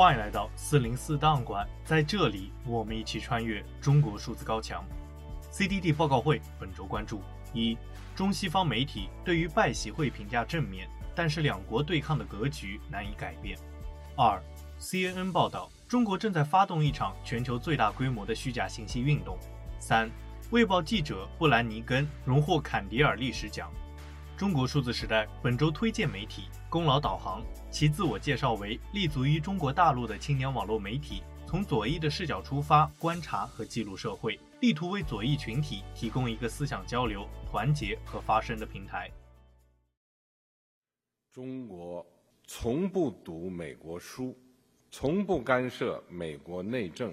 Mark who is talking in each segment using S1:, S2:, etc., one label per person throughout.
S1: 欢迎来到四零四档案馆，在这里，我们一起穿越中国数字高墙。CDD 报告会本周关注：一、中西方媒体对于拜习会评价正面，但是两国对抗的格局难以改变；二、CNN 报道，中国正在发动一场全球最大规模的虚假信息运动；三、卫报记者布兰尼根荣获坎迪尔历史奖。中国数字时代本周推荐媒体功劳导航，其自我介绍为立足于中国大陆的青年网络媒体，从左翼的视角出发，观察和记录社会，力图为左翼群体提供一个思想交流、团结和发声的平台。
S2: 中国从不读美国书，从不干涉美国内政，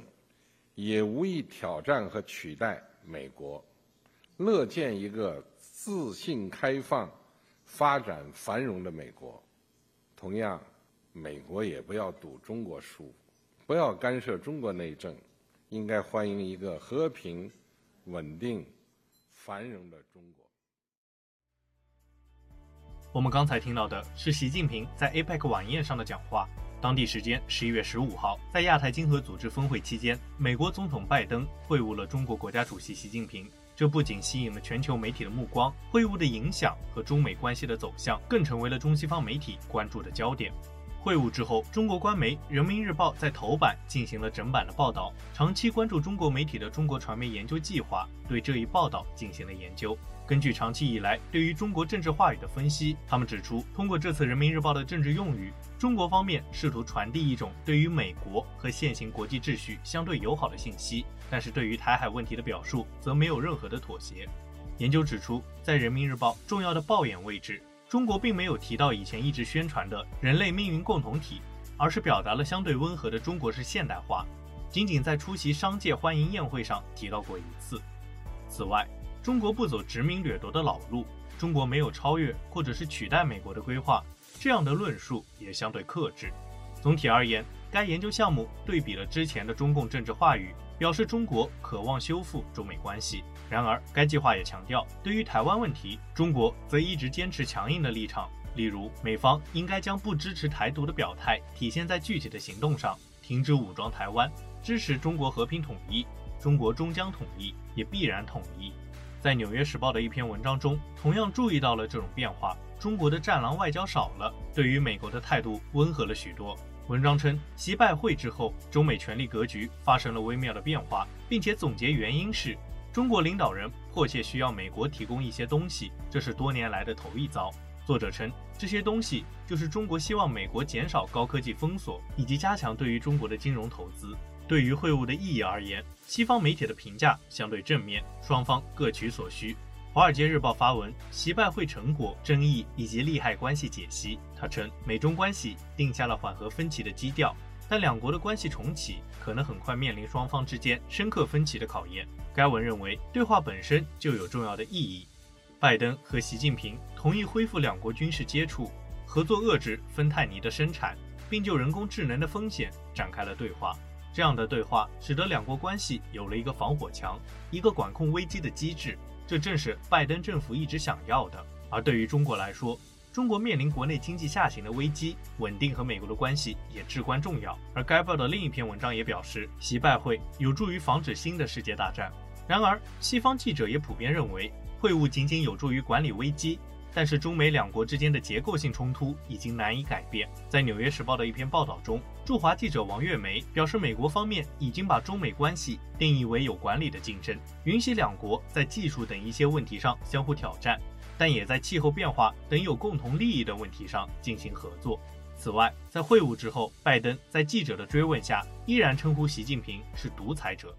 S2: 也无意挑战和取代美国，乐见一个自信开放。发展繁荣的美国，同样，美国也不要赌中国书，不要干涉中国内政，应该欢迎一个和平、稳定、繁荣的中国。
S1: 我们刚才听到的是习近平在 APEC 晚宴上的讲话。当地时间十一月十五号，在亚太经合组织峰会期间，美国总统拜登会晤了中国国家主席习近平。这不仅吸引了全球媒体的目光，会晤的影响和中美关系的走向更成为了中西方媒体关注的焦点。会晤之后，中国官媒《人民日报》在头版进行了整版的报道。长期关注中国媒体的中国传媒研究计划对这一报道进行了研究。根据长期以来对于中国政治话语的分析，他们指出，通过这次《人民日报》的政治用语，中国方面试图传递一种对于美国和现行国际秩序相对友好的信息，但是对于台海问题的表述则没有任何的妥协。研究指出，在《人民日报》重要的报眼位置，中国并没有提到以前一直宣传的人类命运共同体，而是表达了相对温和的中国式现代化，仅仅在出席商界欢迎宴会上提到过一次。此外，中国不走殖民掠夺的老路，中国没有超越或者是取代美国的规划，这样的论述也相对克制。总体而言，该研究项目对比了之前的中共政治话语，表示中国渴望修复中美关系。然而，该计划也强调，对于台湾问题，中国则一直坚持强硬的立场，例如美方应该将不支持台独的表态体现在具体的行动上，停止武装台湾，支持中国和平统一，中国终将统一，也必然统一。在《纽约时报》的一篇文章中，同样注意到了这种变化。中国的战狼外交少了，对于美国的态度温和了许多。文章称，习拜会之后，中美权力格局发生了微妙的变化，并且总结原因是中国领导人迫切需要美国提供一些东西，这是多年来的头一遭。作者称，这些东西就是中国希望美国减少高科技封锁，以及加强对于中国的金融投资。对于会晤的意义而言，西方媒体的评价相对正面，双方各取所需。《华尔街日报》发文，习拜会成果、争议以及利害关系解析。他称，美中关系定下了缓和分歧的基调，但两国的关系重启可能很快面临双方之间深刻分歧的考验。该文认为，对话本身就有重要的意义。拜登和习近平同意恢复两国军事接触，合作遏制芬太尼的生产，并就人工智能的风险展开了对话。这样的对话使得两国关系有了一个防火墙，一个管控危机的机制，这正是拜登政府一直想要的。而对于中国来说，中国面临国内经济下行的危机，稳定和美国的关系也至关重要。而该报的另一篇文章也表示，习拜会有助于防止新的世界大战。然而，西方记者也普遍认为，会晤仅仅有助于管理危机。但是中美两国之间的结构性冲突已经难以改变。在《纽约时报》的一篇报道中，驻华记者王月梅表示，美国方面已经把中美关系定义为有管理的竞争，允许两国在技术等一些问题上相互挑战，但也在气候变化等有共同利益的问题上进行合作。此外，在会晤之后，拜登在记者的追问下，依然称呼习近平是独裁者。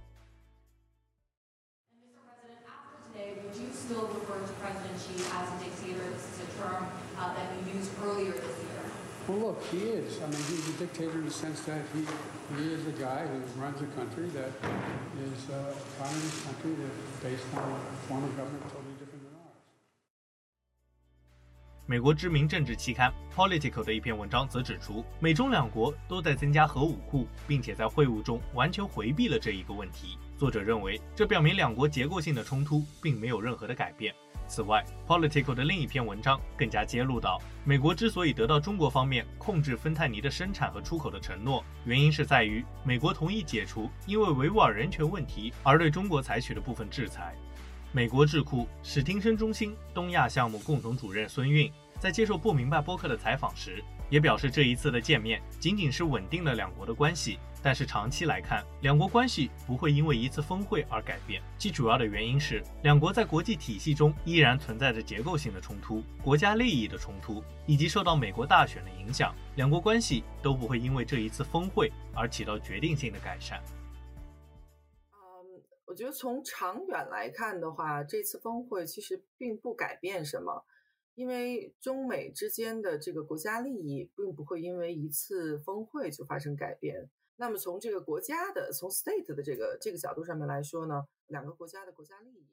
S1: 美国知名政治期刊《Political》的一篇文章则指出，美中两国都在增加核武库，并且在会晤中完全回避了这一个问题。作者认为，这表明两国结构性的冲突并没有任何的改变。此外，Politico 的另一篇文章更加揭露到，美国之所以得到中国方面控制芬太尼的生产和出口的承诺，原因是在于美国同意解除因为维吾尔人权问题而对中国采取的部分制裁。美国智库史汀生中心东亚项目共同主任孙运在接受不明白播客的采访时，也表示这一次的见面仅仅是稳定了两国的关系。但是长期来看，两国关系不会因为一次峰会而改变。其主要的原因是，两国在国际体系中依然存在着结构性的冲突、国家利益的冲突，以及受到美国大选的影响。两国关系都不会因为这一次峰会而起到决定性的改善。
S3: 嗯，我觉得从长远来看的话，这次峰会其实并不改变什么，因为中美之间的这个国家利益并不会因为一次峰会就发生改变。那么从这个国家的，从 state 的这个这个角度上面来说呢，两个国家的国家利益。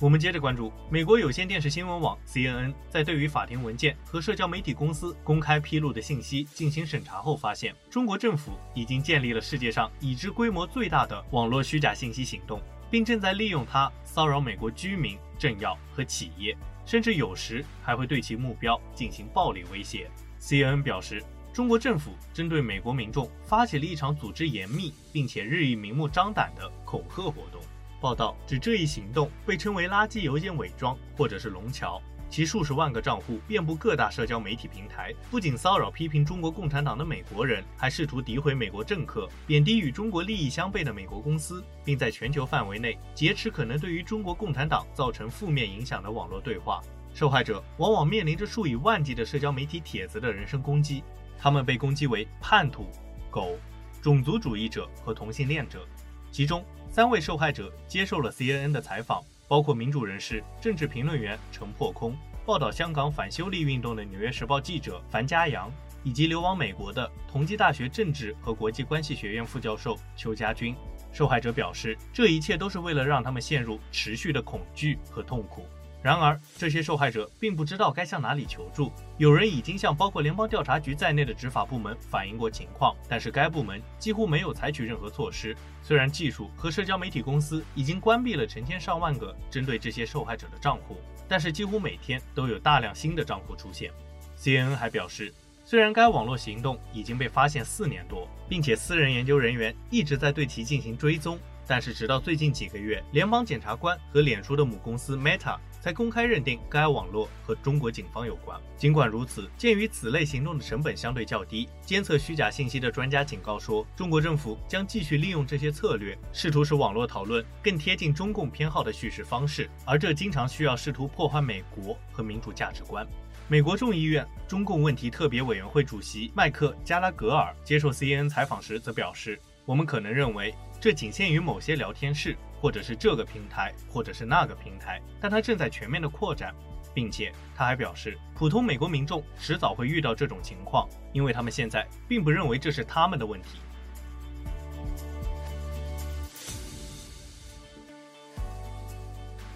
S1: 我们接着关注美国有线电视新闻网 CNN 在对于法庭文件和社交媒体公司公开披露的信息进行审查后发现，中国政府已经建立了世界上已知规模最大的网络虚假信息行动，并正在利用它骚扰美国居民、政要和企业，甚至有时还会对其目标进行暴力威胁。CNN 表示。中国政府针对美国民众发起了一场组织严密并且日益明目张胆的恐吓活动。报道指这一行动被称为“垃圾邮件伪装”或者是“龙桥”，其数十万个账户遍布各大社交媒体平台，不仅骚扰批评中国共产党的美国人，还试图诋毁美国政客，贬低与中国利益相悖的美国公司，并在全球范围内劫持可能对于中国共产党造成负面影响的网络对话。受害者往往面临着数以万计的社交媒体帖子的人身攻击。他们被攻击为叛徒、狗、种族主义者和同性恋者。其中三位受害者接受了 CNN 的采访，包括民主人士、政治评论员陈破空，报道香港反修例运动的《纽约时报》记者樊家阳，以及流亡美国的同济大学政治和国际关系学院副教授邱家军。受害者表示，这一切都是为了让他们陷入持续的恐惧和痛苦。然而，这些受害者并不知道该向哪里求助。有人已经向包括联邦调查局在内的执法部门反映过情况，但是该部门几乎没有采取任何措施。虽然技术和社交媒体公司已经关闭了成千上万个针对这些受害者的账户，但是几乎每天都有大量新的账户出现。CNN 还表示，虽然该网络行动已经被发现四年多，并且私人研究人员一直在对其进行追踪，但是直到最近几个月，联邦检察官和脸书的母公司 Meta。才公开认定该网络和中国警方有关。尽管如此，鉴于此类行动的成本相对较低，监测虚假信息的专家警告说，中国政府将继续利用这些策略，试图使网络讨论更贴近中共偏好的叙事方式，而这经常需要试图破坏美国和民主价值观。美国众议院中共问题特别委员会主席麦克加拉格尔接受 CNN 采访时则表示：“我们可能认为这仅限于某些聊天室。”或者是这个平台，或者是那个平台，但它正在全面的扩展，并且他还表示，普通美国民众迟早会遇到这种情况，因为他们现在并不认为这是他们的问题。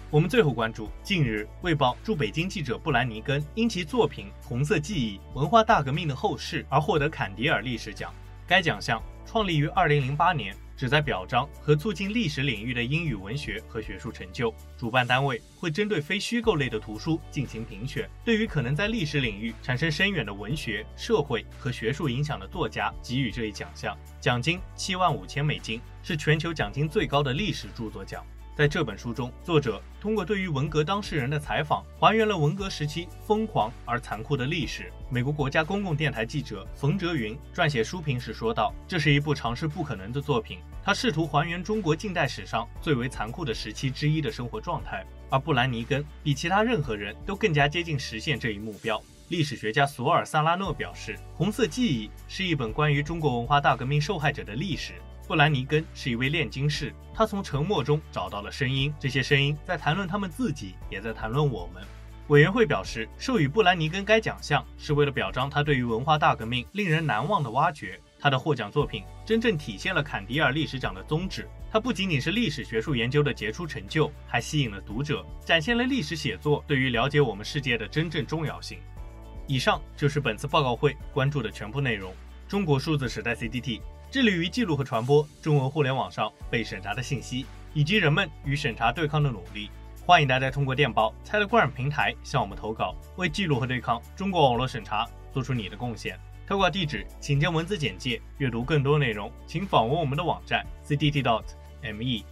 S1: 我们最后关注，近日《卫报》驻北京记者布兰尼根因其作品《红色记忆：文化大革命的后世》而获得坎迪尔历史奖，该奖项创立于二零零八年。旨在表彰和促进历史领域的英语文学和学术成就。主办单位会针对非虚构类的图书进行评选，对于可能在历史领域产生深远的文学、社会和学术影响的作家给予这一奖项。奖金七万五千美金，是全球奖金最高的历史著作奖。在这本书中，作者通过对于文革当事人的采访，还原了文革时期疯狂而残酷的历史。美国国家公共电台记者冯哲云撰写书评时说道：“这是一部尝试不可能的作品，他试图还原中国近代史上最为残酷的时期之一的生活状态。而布兰尼根比其他任何人都更加接近实现这一目标。”历史学家索尔萨拉诺表示，《红色记忆》是一本关于中国文化大革命受害者的历史。布兰尼根是一位炼金士，他从沉默中找到了声音，这些声音在谈论他们自己，也在谈论我们。委员会表示，授予布兰尼根该奖项是为了表彰他对于文化大革命令人难忘的挖掘。他的获奖作品真正体现了坎迪尔历史奖的宗旨，它不仅仅是历史学术研究的杰出成就，还吸引了读者，展现了历史写作对于了解我们世界的真正重要性。以上就是本次报告会关注的全部内容。中国数字时代 CDT。致力于记录和传播中文互联网上被审查的信息。以及人们与审查对抗的努力。欢迎大家通过电报、Telegram 平台向我们投稿，为记录和对抗中国网络审查做出你的贡献。投稿地址请见文字简介。阅读更多内容，请访问我们的网站 cdt.media。